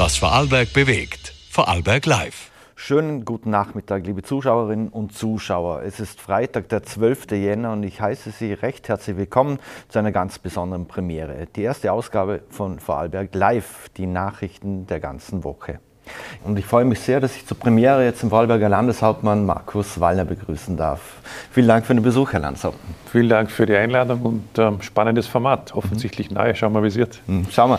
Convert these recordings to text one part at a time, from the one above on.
Was Vorarlberg bewegt. Vorarlberg Live. Schönen guten Nachmittag, liebe Zuschauerinnen und Zuschauer. Es ist Freitag, der 12. Jänner und ich heiße Sie recht herzlich willkommen zu einer ganz besonderen Premiere. Die erste Ausgabe von Vorarlberg Live, die Nachrichten der ganzen Woche. Und ich freue mich sehr, dass ich zur Premiere jetzt im Vorarlberger Landeshauptmann Markus Wallner begrüßen darf. Vielen Dank für den Besuch, Herr Landeshauptmann. Vielen Dank für die Einladung und ähm, spannendes Format. Offensichtlich mhm. neu. Schauen wir, wie es wird. Mhm. Schauen wir.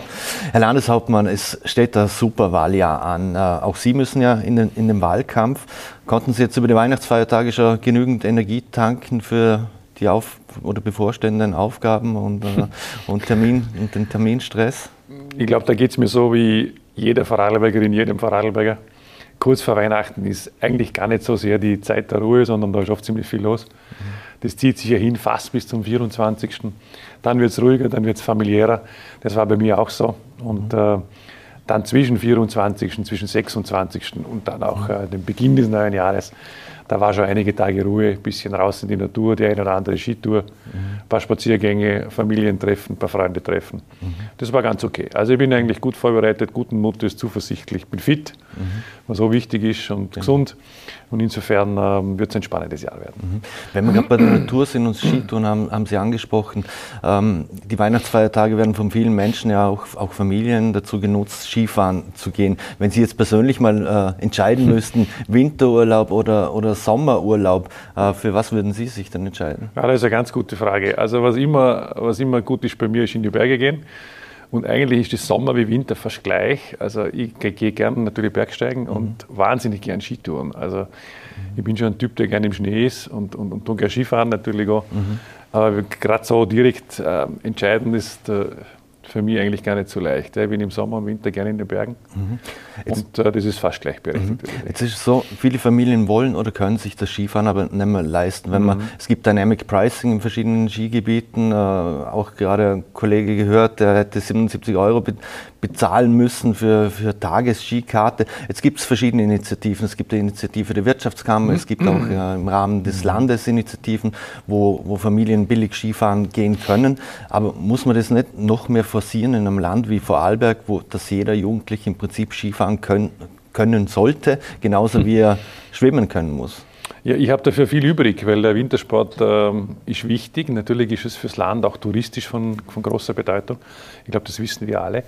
Herr Landeshauptmann, es steht das Superwahljahr an. Äh, auch Sie müssen ja in den, in den Wahlkampf. Konnten Sie jetzt über die Weihnachtsfeiertage schon genügend Energie tanken für die auf oder bevorstehenden Aufgaben und, äh, und, Termin, und den Terminstress? Ich glaube, da geht es mir so wie jeder Vorarlbergerin, jedem Vorarlberger. Kurz vor Weihnachten ist eigentlich gar nicht so sehr die Zeit der Ruhe, sondern da ist oft ziemlich viel los. Das zieht sich ja hin fast bis zum 24. Dann wird es ruhiger, dann wird es familiärer. Das war bei mir auch so. Und äh, dann zwischen 24., zwischen 26. und dann auch äh, dem Beginn des neuen Jahres da war schon einige Tage Ruhe, ein bisschen raus in die Natur, die eine oder andere Skitour, mhm. ein paar Spaziergänge, Familientreffen, ein paar Freunde treffen. Mhm. Das war ganz okay. Also ich bin eigentlich gut vorbereitet, guten Mutes, zuversichtlich, bin fit, mhm. Was so wichtig ist und genau. gesund. Und insofern ähm, wird es ein spannendes Jahr werden. Mhm. Wenn wir gerade bei der Natur sind und Skitouren haben, haben Sie angesprochen, ähm, die Weihnachtsfeiertage werden von vielen Menschen, ja auch, auch Familien dazu genutzt, Skifahren zu gehen. Wenn Sie jetzt persönlich mal äh, entscheiden müssten, Winterurlaub oder, oder Sommerurlaub, äh, für was würden Sie sich dann entscheiden? Ja, das ist eine ganz gute Frage. Also was immer, was immer gut ist bei mir, ist in die Berge gehen. Und eigentlich ist das Sommer wie Winter fast gleich. Also ich gehe gerne natürlich Bergsteigen mhm. und wahnsinnig gerne Skitouren. Also ich bin schon ein Typ, der gerne im Schnee ist und, und, und gerne Skifahren natürlich auch. Mhm. Aber gerade so direkt äh, entscheidend ist äh, für mich eigentlich gar nicht so leicht. Ich bin im Sommer und Winter gerne in den Bergen mhm. und äh, das ist fast gleichberechtigt. Mhm. Jetzt ist es so, viele Familien wollen oder können sich das Skifahren aber nicht mehr leisten. Wenn man, mhm. Es gibt Dynamic Pricing in verschiedenen Skigebieten, äh, auch gerade ein Kollege gehört, der hätte 77 Euro bezahlen müssen für, für Tagesskikarte. Jetzt gibt es verschiedene Initiativen. Es gibt die Initiative der Wirtschaftskammer, es gibt auch äh, im Rahmen des Landes Initiativen, wo, wo Familien billig Skifahren gehen können. Aber muss man das nicht noch mehr forcieren in einem Land wie Vorarlberg, wo das jeder Jugendliche im Prinzip Skifahren können, können sollte, genauso wie er schwimmen können muss? Ja, ich habe dafür viel übrig, weil der Wintersport ähm, ist wichtig. Natürlich ist es fürs Land auch touristisch von, von großer Bedeutung. Ich glaube, das wissen wir alle.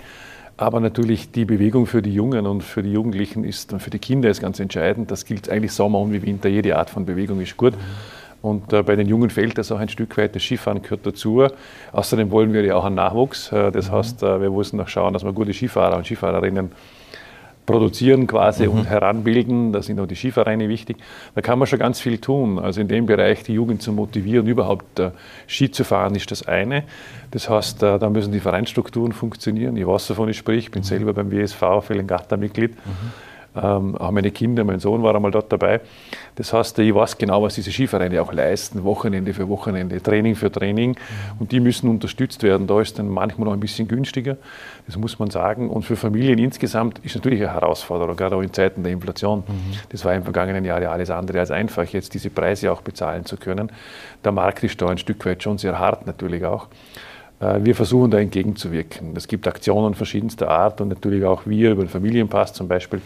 Aber natürlich die Bewegung für die Jungen und für die Jugendlichen ist und für die Kinder ist ganz entscheidend. Das gilt eigentlich Sommer und wie Winter. Jede Art von Bewegung ist gut. Und äh, bei den Jungen fehlt das auch ein Stück weit. Das Skifahren gehört dazu. Außerdem wollen wir ja auch einen Nachwuchs. Äh, das mhm. heißt, äh, wir müssen noch schauen, dass wir gute Skifahrer und Skifahrerinnen produzieren quasi mhm. und heranbilden. Da sind auch die Skivereine wichtig. Da kann man schon ganz viel tun. Also in dem Bereich die Jugend zu motivieren, überhaupt äh, Ski zu fahren, ist das eine. Das heißt, äh, da müssen die Vereinsstrukturen funktionieren. Ich weiß, wovon ich spreche. Ich bin mhm. selber beim WSV Fellengatta-Mitglied. Mhm. Ähm, auch meine Kinder, mein Sohn war einmal dort dabei. Das heißt, ich weiß genau, was diese Skivereine auch leisten, Wochenende für Wochenende, Training für Training. Und die müssen unterstützt werden. Da ist dann manchmal noch ein bisschen günstiger, das muss man sagen. Und für Familien insgesamt ist natürlich eine Herausforderung, gerade auch in Zeiten der Inflation. Mhm. Das war im vergangenen Jahr ja alles andere als einfach, jetzt diese Preise auch bezahlen zu können. Der Markt ist da ein Stück weit schon sehr hart natürlich auch. Äh, wir versuchen da entgegenzuwirken. Es gibt Aktionen verschiedenster Art und natürlich auch wir über den Familienpass zum Beispiel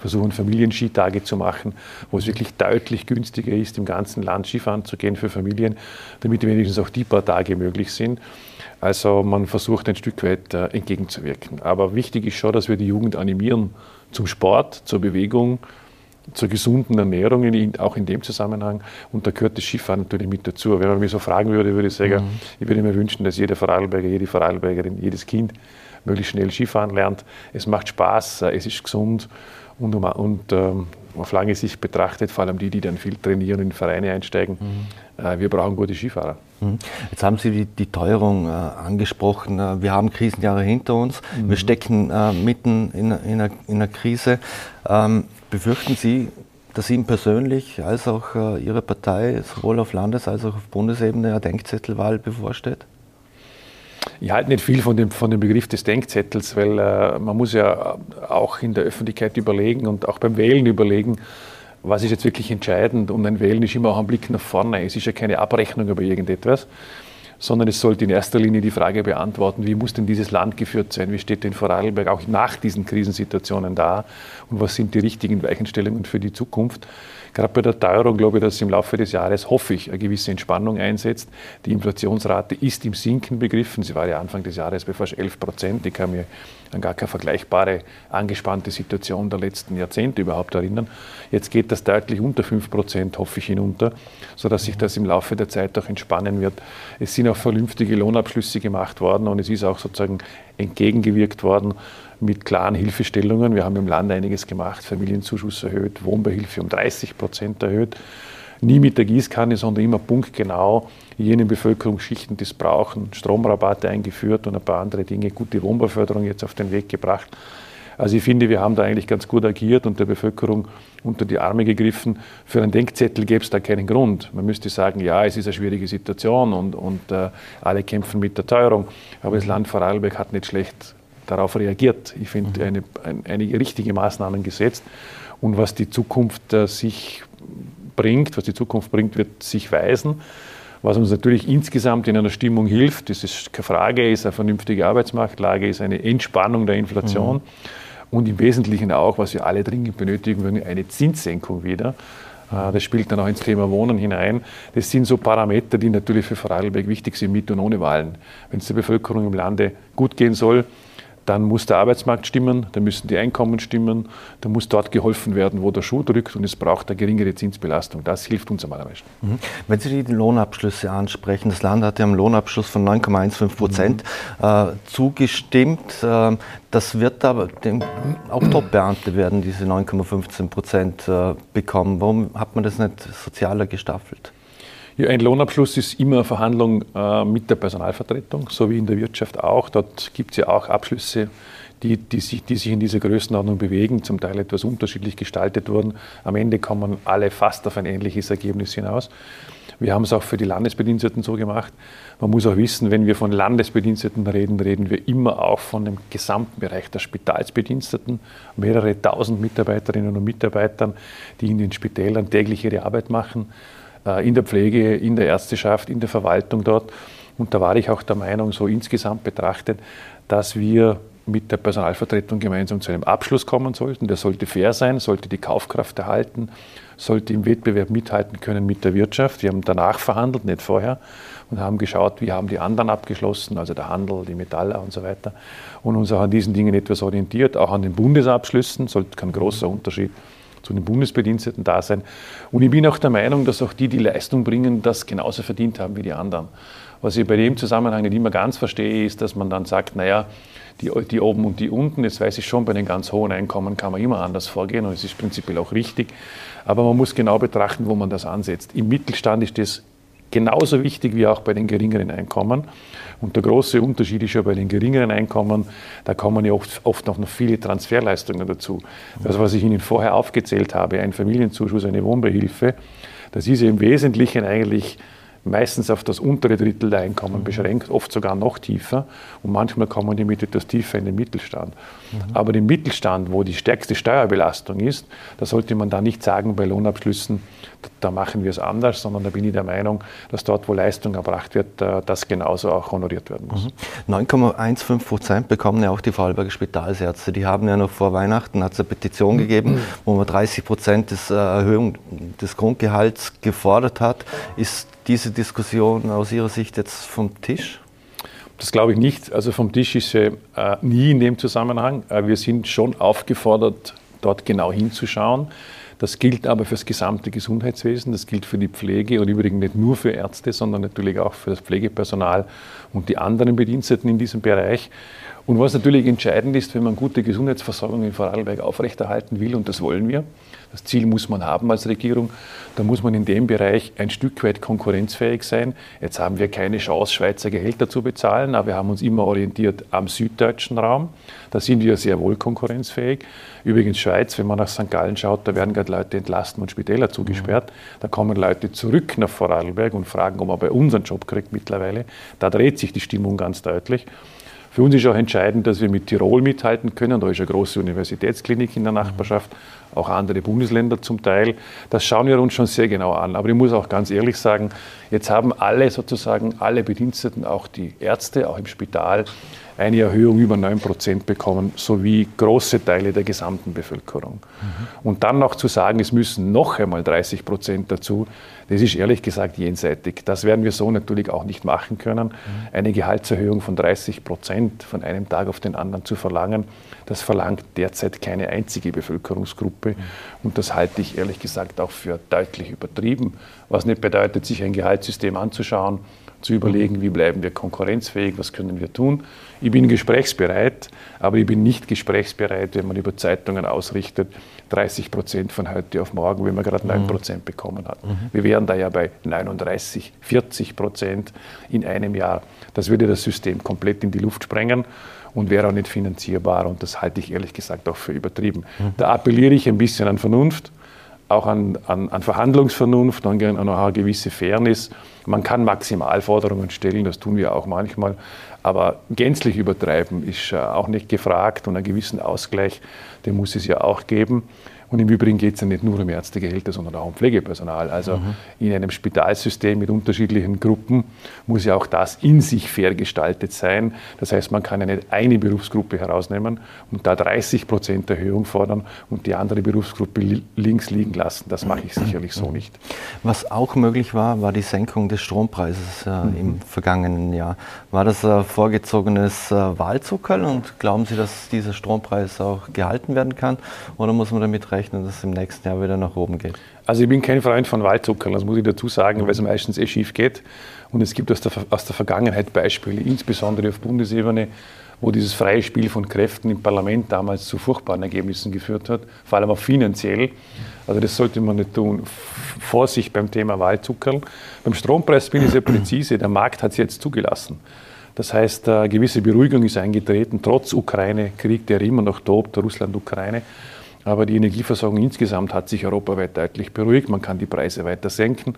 versuchen Familienskitage zu machen, wo es wirklich deutlich günstiger ist, im ganzen Land Skifahren zu gehen für Familien, damit wenigstens auch die paar Tage möglich sind. Also man versucht ein Stück weit äh, entgegenzuwirken. Aber wichtig ist schon, dass wir die Jugend animieren zum Sport, zur Bewegung, zur gesunden Ernährung, in, auch in dem Zusammenhang. Und da gehört das Skifahren natürlich mit dazu. Wenn man mich so fragen würde, würde ich sagen, mhm. ich würde mir wünschen, dass jeder Vorarlberger, jede Vorarlbergerin, jedes Kind möglichst schnell Skifahren lernt. Es macht Spaß, äh, es ist gesund und, und ähm, auf lange Sicht betrachtet, vor allem die, die dann viel trainieren und in Vereine einsteigen, mhm. äh, wir brauchen gute Skifahrer. Mhm. Jetzt haben Sie die, die Teuerung äh, angesprochen. Äh, wir haben Krisenjahre hinter uns. Mhm. Wir stecken äh, mitten in, in, einer, in, einer, Krise. Ähm, befürchten Sie, dass Ihnen persönlich als auch äh, Ihre Partei sowohl auf Landes- als auch auf Bundesebene eine Denkzettelwahl bevorsteht? Ich halte nicht viel von dem, von dem Begriff des Denkzettels, weil äh, man muss ja auch in der Öffentlichkeit überlegen und auch beim Wählen überlegen, was ist jetzt wirklich entscheidend. Und ein Wählen ist immer auch ein Blick nach vorne. Es ist ja keine Abrechnung über irgendetwas. sondern es sollte in erster Linie die Frage beantworten, wie muss denn dieses Land geführt sein, wie steht denn Vorarlberg auch nach diesen Krisensituationen da und was sind die richtigen Weichenstellungen für die Zukunft. Gerade bei der Teuerung glaube ich, dass im Laufe des Jahres, hoffe ich, eine gewisse Entspannung einsetzt. Die Inflationsrate ist im Sinken begriffen. Sie war ja Anfang des Jahres bei fast 11 Prozent. Ich kann mir an gar keine vergleichbare angespannte Situation der letzten Jahrzehnte überhaupt erinnern. Jetzt geht das deutlich unter 5 Prozent, hoffe ich, hinunter, sodass sich das im Laufe der Zeit auch entspannen wird. Es sind auch vernünftige Lohnabschlüsse gemacht worden und es ist auch sozusagen entgegengewirkt worden mit klaren Hilfestellungen. Wir haben im Land einiges gemacht, Familienzuschuss erhöht, Wohnbeihilfe um 30 Prozent erhöht. Nie mit der Gießkanne, sondern immer punktgenau jenen Bevölkerungsschichten, die es brauchen, Stromrabatte eingeführt und ein paar andere Dinge, gute Wohnbauförderung jetzt auf den Weg gebracht. Also ich finde, wir haben da eigentlich ganz gut agiert und der Bevölkerung unter die Arme gegriffen. Für einen Denkzettel gäbe es da keinen Grund. Man müsste sagen, ja, es ist eine schwierige Situation und, und äh, alle kämpfen mit der Teuerung. Aber das Land Vorarlberg hat nicht schlecht darauf reagiert. Ich finde, mhm. eine, eine, einige richtige Maßnahmen gesetzt. Und was die Zukunft äh, sich bringt, was die Zukunft bringt, wird sich weisen. Was uns natürlich insgesamt in einer Stimmung hilft, das ist keine Frage, ist eine vernünftige Arbeitsmarktlage, ist eine Entspannung der Inflation mhm. und im Wesentlichen auch, was wir alle dringend benötigen würden, eine Zinssenkung wieder. Äh, das spielt dann auch ins Thema Wohnen hinein. Das sind so Parameter, die natürlich für Vorarlberg wichtig sind, mit und ohne Wahlen. Wenn es der Bevölkerung im Lande gut gehen soll, dann muss der Arbeitsmarkt stimmen, dann müssen die Einkommen stimmen, dann muss dort geholfen werden, wo der Schuh drückt und es braucht eine geringere Zinsbelastung. Das hilft uns am allermeisten. Mhm. Wenn Sie die Lohnabschlüsse ansprechen, das Land hat ja einen Lohnabschluss von 9,15 Prozent mhm. äh, zugestimmt. Äh, das wird aber, dem, auch Top-Beamte werden diese 9,15 Prozent äh, bekommen. Warum hat man das nicht sozialer gestaffelt? Ja, ein Lohnabschluss ist immer eine Verhandlung äh, mit der Personalvertretung, so wie in der Wirtschaft auch. Dort gibt es ja auch Abschlüsse, die, die, sich, die sich in dieser Größenordnung bewegen, zum Teil etwas unterschiedlich gestaltet wurden. Am Ende kommen alle fast auf ein ähnliches Ergebnis hinaus. Wir haben es auch für die Landesbediensteten so gemacht. Man muss auch wissen, wenn wir von Landesbediensteten reden, reden wir immer auch von dem gesamten Bereich der Spitalsbediensteten. Mehrere tausend Mitarbeiterinnen und Mitarbeitern, die in den Spitälern täglich ihre Arbeit machen. Äh, in der Pflege, in der Ärzteschaft, in der Verwaltung dort. Und da war ich auch der Meinung, so insgesamt betrachtet, dass wir mit der Personalvertretung gemeinsam zu einem Abschluss kommen sollten. Der sollte fair sein, sollte die Kaufkraft erhalten, sollte im Wettbewerb mithalten können mit der Wirtschaft. Wir haben danach verhandelt, nicht vorher, und haben geschaut, wie haben die anderen abgeschlossen, also der Handel, die Metaller und so weiter, und uns auch an diesen Dingen etwas orientiert, auch an den Bundesabschlüssen, sollte kein großer Unterschied zu den Bundesbediensteten da sein. Und ich bin auch der Meinung, dass auch die, die Leistung bringen, das genauso verdient haben wie die anderen. Was ich bei dem Zusammenhang nicht immer ganz verstehe, ist, dass man dann sagt, naja, die, die oben und die unten, jetzt weiß ich schon, bei den ganz hohen Einkommen kann man immer anders vorgehen und es ist prinzipiell auch richtig. Aber man muss genau betrachten, wo man das ansetzt. Im Mittelstand ist das genauso wichtig wie auch bei den geringeren Einkommen. Und der große Unterschied ist ja bei den geringeren Einkommen, da kommen ja oft, oft noch viele Transferleistungen dazu. Das, was ich Ihnen vorher aufgezählt habe, ein Familienzuschuss, eine Wohnbeihilfe, das ist ja im Wesentlichen eigentlich meistens auf das untere Drittel der Einkommen beschränkt, oft sogar noch tiefer. Und manchmal kommen die mit etwas tiefer in den Mittelstand. Mhm. Aber im Mittelstand, wo die stärkste Steuerbelastung ist, da sollte man da nicht sagen bei Lohnabschlüssen, da machen wir es anders, sondern da bin ich der Meinung, dass dort, wo Leistung erbracht wird, äh, das genauso auch honoriert werden muss. 9,15 mhm. Prozent bekommen ja auch die Vorarlberger Spitalsärzte. Die haben ja noch vor Weihnachten hat es eine Petition mhm. gegeben, wo man 30 Prozent des äh, Erhöhung des Grundgehalts gefordert hat. Ist diese Diskussion aus Ihrer Sicht jetzt vom Tisch? Das glaube ich nicht. Also vom Tisch ist sie äh, nie in dem Zusammenhang. Äh, wir sind schon aufgefordert, dort genau hinzuschauen. Das gilt aber für das gesamte Gesundheitswesen, das gilt für die Pflege und übrigens nicht nur für Ärzte, sondern natürlich auch für das Pflegepersonal und die anderen Bediensteten in diesem Bereich. Und was natürlich entscheidend ist, wenn man gute Gesundheitsversorgung in Vorarlberg aufrechterhalten will, und das wollen wir, das Ziel muss man haben als Regierung, dann muss man in dem Bereich ein Stück weit konkurrenzfähig sein. Jetzt haben wir keine Chance, Schweizer Gehälter zu bezahlen, aber wir haben uns immer orientiert am süddeutschen Raum. Da sind wir sehr wohl konkurrenzfähig. Übrigens Schweiz, wenn man nach St. Gallen schaut, da werden gerade Leute entlassen und Spitäler zugesperrt. Da kommen Leute zurück nach Vorarlberg und fragen, ob man bei uns einen Job kriegt mittlerweile. Da dreht sich die Stimmung ganz deutlich. Für uns ist auch entscheidend, dass wir mit Tirol mithalten können. Da ist eine große Universitätsklinik in der Nachbarschaft, auch andere Bundesländer zum Teil. Das schauen wir uns schon sehr genau an. Aber ich muss auch ganz ehrlich sagen, jetzt haben alle sozusagen, alle Bediensteten, auch die Ärzte, auch im Spital, eine Erhöhung über 9 Prozent bekommen, sowie große Teile der gesamten Bevölkerung. Mhm. Und dann noch zu sagen, es müssen noch einmal 30 Prozent dazu, das ist ehrlich gesagt jenseitig. Das werden wir so natürlich auch nicht machen können. Mhm. Eine Gehaltserhöhung von 30 Prozent von einem Tag auf den anderen zu verlangen, das verlangt derzeit keine einzige Bevölkerungsgruppe. Mhm. Und das halte ich ehrlich gesagt auch für deutlich übertrieben. Was nicht bedeutet, sich ein Gehaltssystem anzuschauen, zu überlegen, wie bleiben wir konkurrenzfähig, was können wir tun. Ich bin gesprächsbereit, aber ich bin nicht gesprächsbereit, wenn man über Zeitungen ausrichtet, 30 Prozent von heute auf morgen, wenn man gerade 9 mhm. Prozent bekommen hat. Wir wären da ja bei 39, 40 Prozent in einem Jahr. Das würde das System komplett in die Luft sprengen und wäre auch nicht finanzierbar. Und das halte ich ehrlich gesagt auch für übertrieben. Mhm. Da appelliere ich ein bisschen an Vernunft auch an, an, an Verhandlungsvernunft, an, an eine gewisse Fairness. Man kann Maximalforderungen stellen, das tun wir auch manchmal, aber gänzlich übertreiben ist äh, auch nicht gefragt und einen gewissen Ausgleich, den muss es ja auch geben. Und im Übrigen geht es ja nicht nur um Ärztegehälter, sondern auch um Pflegepersonal. Also mhm. in einem Spitalsystem mit unterschiedlichen Gruppen muss ja auch das in sich fair gestaltet sein. Das heißt, man kann ja nicht eine Berufsgruppe herausnehmen und da 30 Prozent Erhöhung fordern und die andere Berufsgruppe links liegen lassen. Das mache ich sicherlich so nicht. Was auch möglich war, war die Senkung des Strompreises äh, mhm. im vergangenen Jahr. War das äh, vorgezogenes äh, Wahlzuckerl und glauben Sie, dass dieser Strompreis auch gehalten werden kann oder muss man damit rechnen? dass es im nächsten Jahr wieder nach oben geht? Also ich bin kein Freund von Waldzuckern, das muss ich dazu sagen, weil es meistens eh schief geht. Und es gibt aus der, aus der Vergangenheit Beispiele, insbesondere auf Bundesebene, wo dieses freie Spiel von Kräften im Parlament damals zu furchtbaren Ergebnissen geführt hat, vor allem auch finanziell. Also das sollte man nicht tun. Vorsicht beim Thema Wahlzuckerl. Beim Strompreis bin ich sehr präzise, der Markt hat es jetzt zugelassen. Das heißt, eine gewisse Beruhigung ist eingetreten, trotz Ukraine-Krieg, der immer noch tobt, Russland-Ukraine. Aber die Energieversorgung insgesamt hat sich europaweit deutlich beruhigt. Man kann die Preise weiter senken.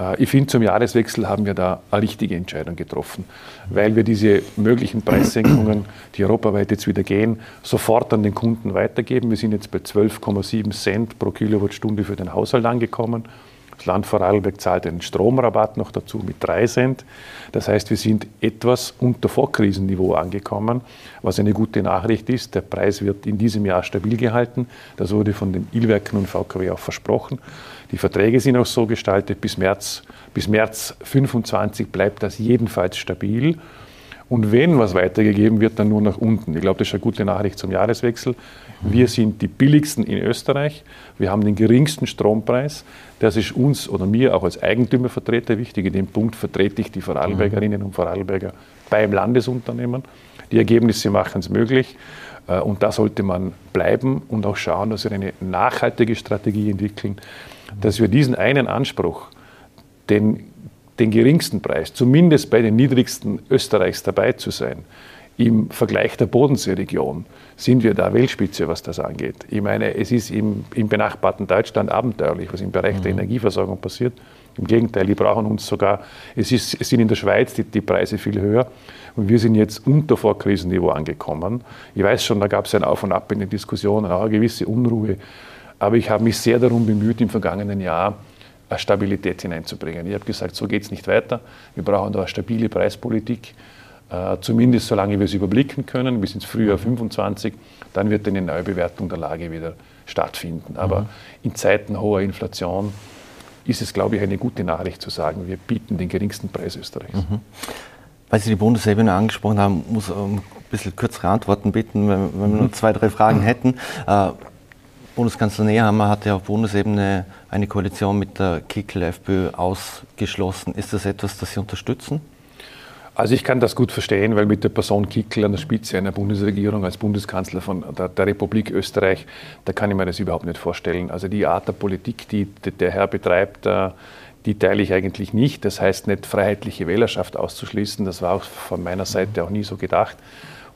Äh, ich finde, zum Jahreswechsel haben wir da eine richtige Entscheidung getroffen, weil wir diese möglichen Preissenkungen, die europaweit jetzt wieder gehen, sofort an den Kunden weitergeben. Wir sind jetzt bei 12,7 Cent pro Kilowattstunde für den Haushalt angekommen. Das Land Vorarlberg zahlt einen Stromrabatt noch dazu mit 3 Cent. Das heißt, wir sind etwas unter Vorkrisenniveau angekommen, was eine gute Nachricht ist. Der Preis wird in diesem Jahr stabil gehalten. Das wurde von den Ilwerken und VKW auch versprochen. Die Verträge sind auch so gestaltet, bis März, bis März 25 bleibt das jedenfalls stabil. Und wenn was weitergegeben wird, dann nur nach unten. Ich glaube, das ist eine gute Nachricht zum Jahreswechsel. Wir sind die billigsten in Österreich. Wir haben den geringsten Strompreis. Das ist uns oder mir auch als Eigentümervertreter wichtig. In dem Punkt vertrete ich die Vorarlbergerinnen und Vorarlberger beim Landesunternehmen. Die Ergebnisse machen es möglich. Äh, und da sollte man bleiben und auch schauen, dass wir eine nachhaltige Strategie entwickeln, dass wir diesen einen Anspruch, den den geringsten Preis, zumindest bei den niedrigsten Österreichs dabei zu sein. Im Vergleich der Bodenseeregion sind wir da Weltspitze, was das angeht. Ich meine, es ist im, im benachbarten Deutschland abenteuerlich, was im Bereich mhm. der Energieversorgung passiert. Im Gegenteil, die brauchen uns sogar, es, ist, es sind in der Schweiz die, die Preise viel höher und wir sind jetzt unter Vorkrisenniveau angekommen. Ich weiß schon, da gab es ein Auf und Ab in den Diskussionen, auch eine gewisse Unruhe. Aber ich habe mich sehr darum bemüht, im vergangenen Jahr Stabilität hineinzubringen. Ich habe gesagt, so geht es nicht weiter. Wir brauchen da eine stabile Preispolitik, äh, zumindest solange wir es überblicken können, bis ins Frühjahr 25. Dann wird eine Neubewertung der Lage wieder stattfinden. Aber mhm. in Zeiten hoher Inflation ist es, glaube ich, eine gute Nachricht zu sagen, wir bieten den geringsten Preis Österreichs. Mhm. Weil Sie die Bundesebene angesprochen haben, muss ich um ein bisschen kürzere Antworten bitten, wenn, wenn wir nur zwei, drei Fragen hätten. Äh, Bundeskanzler Nehammer hat ja auf Bundesebene eine Koalition mit der Kickel-FPÖ ausgeschlossen. Ist das etwas, das Sie unterstützen? Also ich kann das gut verstehen, weil mit der Person Kickel an der Spitze einer Bundesregierung als Bundeskanzler von der, der, Republik Österreich, da kann ich mir das überhaupt nicht vorstellen. Also die Art der Politik, die der Herr betreibt, äh, die teile ich eigentlich nicht. Das heißt nicht freiheitliche Wählerschaft auszuschließen, das war auch von meiner Seite auch nie so gedacht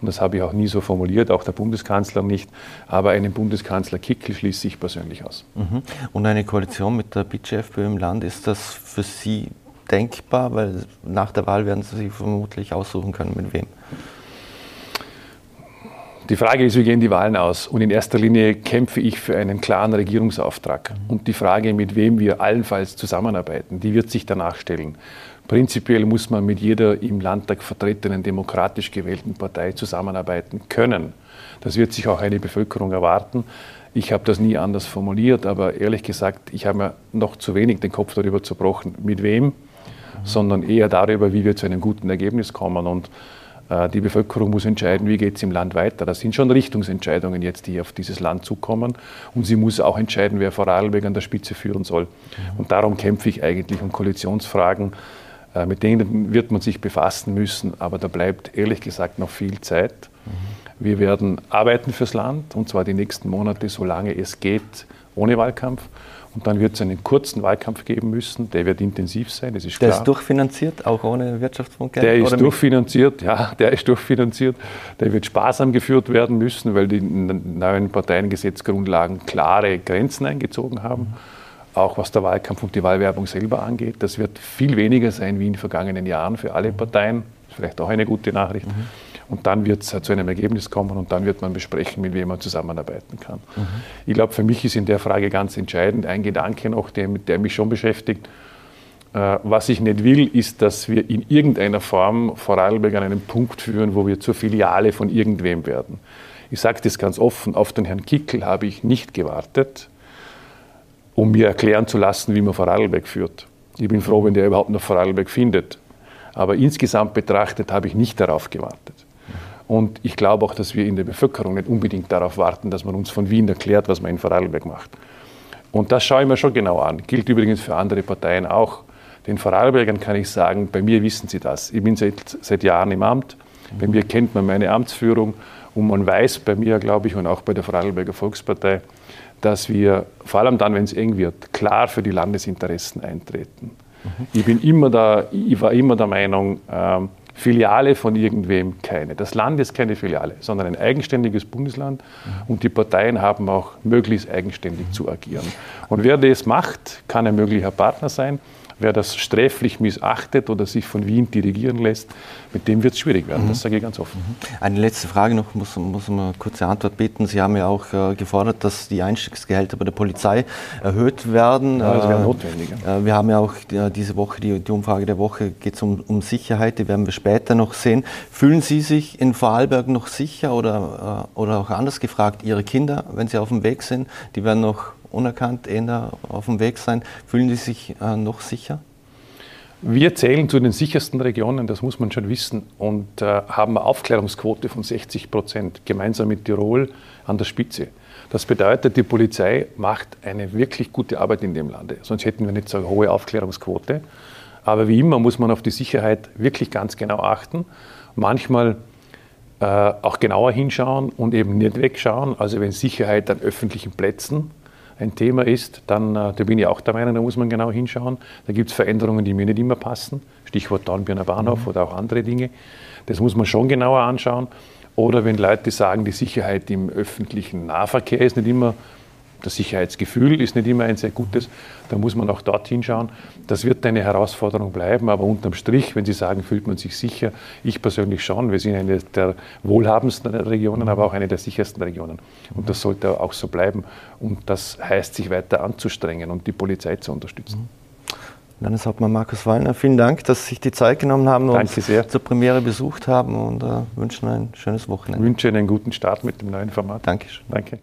und das habe ich auch nie so formuliert, auch der Bundeskanzler nicht, aber einen Bundeskanzler Kickel schließe ich persönlich aus. Mhm. Und eine Koalition mit der BitchFPÖ im Land, ist das für Sie denkbar? Weil nach der Wahl werden Sie sich vermutlich aussuchen können, mit wem. Die Frage ist, wie gehen die Wahlen aus? Und in erster Linie kämpfe ich für einen klaren Regierungsauftrag. Und die Frage, mit wem wir allenfalls zusammenarbeiten, die wird sich danach stellen. Prinzipiell muss man mit jeder im Landtag vertretenen demokratisch gewählten Partei zusammenarbeiten können. Das wird sich auch eine Bevölkerung erwarten. Ich habe das nie anders formuliert, aber ehrlich gesagt, ich habe mir noch zu wenig den Kopf darüber zerbrochen, mit wem, sondern eher darüber, wie wir zu einem guten Ergebnis kommen. Und die Bevölkerung muss entscheiden, wie geht es im Land weiter. Das sind schon Richtungsentscheidungen jetzt, die auf dieses Land zukommen. Und sie muss auch entscheiden, wer Vorarlberg an der Spitze führen soll. Und darum kämpfe ich eigentlich um Koalitionsfragen. Äh, mit denen wird man sich befassen müssen, aber da bleibt ehrlich gesagt noch viel Zeit. Wir werden arbeiten fürs Land und zwar die nächsten Monate, solange es geht, ohne Wahlkampf. Und dann wird es einen kurzen Wahlkampf geben müssen, der wird intensiv sein, das ist klar. Der ist durchfinanziert, auch ohne Wirtschaftsfondsgeld? Der ist durchfinanziert, ja, der ist durchfinanziert. Der wird sparsam geführt werden müssen, weil die neuen Parteiengesetzgrundlagen klare Grenzen eingezogen haben. Mhm. Auch was der Wahlkampf und die Wahlwerbung selber angeht. Das wird viel weniger sein wie in den vergangenen Jahren für alle Parteien. Vielleicht auch eine gute Nachricht. Mhm. Und dann wird es zu einem Ergebnis kommen und dann wird man besprechen, mit wem man zusammenarbeiten kann. Mhm. Ich glaube, für mich ist in der Frage ganz entscheidend ein Gedanke noch, der, der mich schon beschäftigt. Äh, was ich nicht will, ist, dass wir in irgendeiner Form Vorarlberg an einen Punkt führen, wo wir zur Filiale von irgendwem werden. Ich sage das ganz offen, auf den Herrn Kickel habe ich nicht gewartet, um mir erklären zu lassen, wie man Vorarlberg führt. Ich bin froh, wenn der überhaupt noch Vorarlberg findet. Aber insgesamt betrachtet habe ich nicht darauf gewartet. Und ich glaube auch, dass wir in der Bevölkerung nicht unbedingt darauf warten, dass man uns von Wien erklärt, was man in Vorarlberg macht. Und das schaue ich mir schon genau an. Gilt übrigens für andere Parteien auch. Den Vorarlbergern kann ich sagen, bei mir wissen sie das. Ich bin seit, seit Jahren im Amt. Bei mir kennt man meine Amtsführung und man weiß bei mir, glaube ich, und auch bei der Vorarlberger Volkspartei, dass wir, vor allem dann, wenn es eng wird, klar für die Landesinteressen eintreten. Mhm. Ich, bin immer da, ich war immer der Meinung, ähm, Filiale von irgendwem keine. Das Land ist keine Filiale, sondern ein eigenständiges Bundesland und die Parteien haben auch möglichst eigenständig zu agieren. Und wer das macht, kann ein möglicher Partner sein. Wer das sträflich missachtet oder sich von Wien dirigieren lässt, mit dem wird es schwierig werden. Mhm. Das sage ich ganz offen. Mhm. Eine letzte Frage noch, muss, muss man eine kurze Antwort bitten. Sie haben ja auch äh, gefordert, dass die Einstiegsgehälter bei der Polizei erhöht werden. Ja, das wäre äh, notwendig. Äh, wir haben ja auch die, diese Woche, die, die, Umfrage der Woche geht es um, um Sicherheit, die werden wir später noch sehen. Fühlen Sie sich in Vorarlberg noch sicher oder, äh, oder auch anders gefragt, Ihre Kinder, wenn sie auf dem Weg sind, die werden noch unerkannt eher auf dem Weg sein. Fühlen Sie sich äh, noch sicher? Wir zählen zu den sichersten Regionen, das muss man schon wissen, und äh, haben eine Aufklärungsquote von 60 Prozent, gemeinsam mit Tirol an der Spitze. Das bedeutet, die Polizei macht eine wirklich gute Arbeit in dem Lande. Sonst hätten wir nicht so eine hohe Aufklärungsquote. Aber wie immer muss man auf die Sicherheit wirklich ganz genau achten. Manchmal äh, auch genauer hinschauen und eben nicht wegschauen. Also wenn Sicherheit an öffentlichen Plätzen ein Thema ist, dann äh, da bin ich auch der Meinung, da muss man genau hinschauen. Da gibt es Veränderungen, die mir nicht immer passen. Stichwort Dornbirner Bahnhof mhm. oder auch andere Dinge. Das muss man schon genauer anschauen. Oder wenn Leute sagen, die Sicherheit im öffentlichen Nahverkehr ist nicht immer das Sicherheitsgefühl ist nicht immer ein sehr gutes. Da muss man auch dorthin schauen. Das wird eine Herausforderung bleiben, aber unterm Strich, wenn Sie sagen, fühlt man sich sicher, ich persönlich schon. Wir sind eine der wohlhabendsten Regionen, aber auch eine der sichersten Regionen. Und das sollte auch so bleiben. Und das heißt, sich weiter anzustrengen und die Polizei zu unterstützen. Landeshauptmann Markus Wallner, vielen Dank, dass Sie sich die Zeit genommen haben und uns zur Premiere besucht haben und äh, wünschen ein schönes Wochenende. Ich wünsche einen guten Start mit dem neuen Format. Dankeschön. Danke.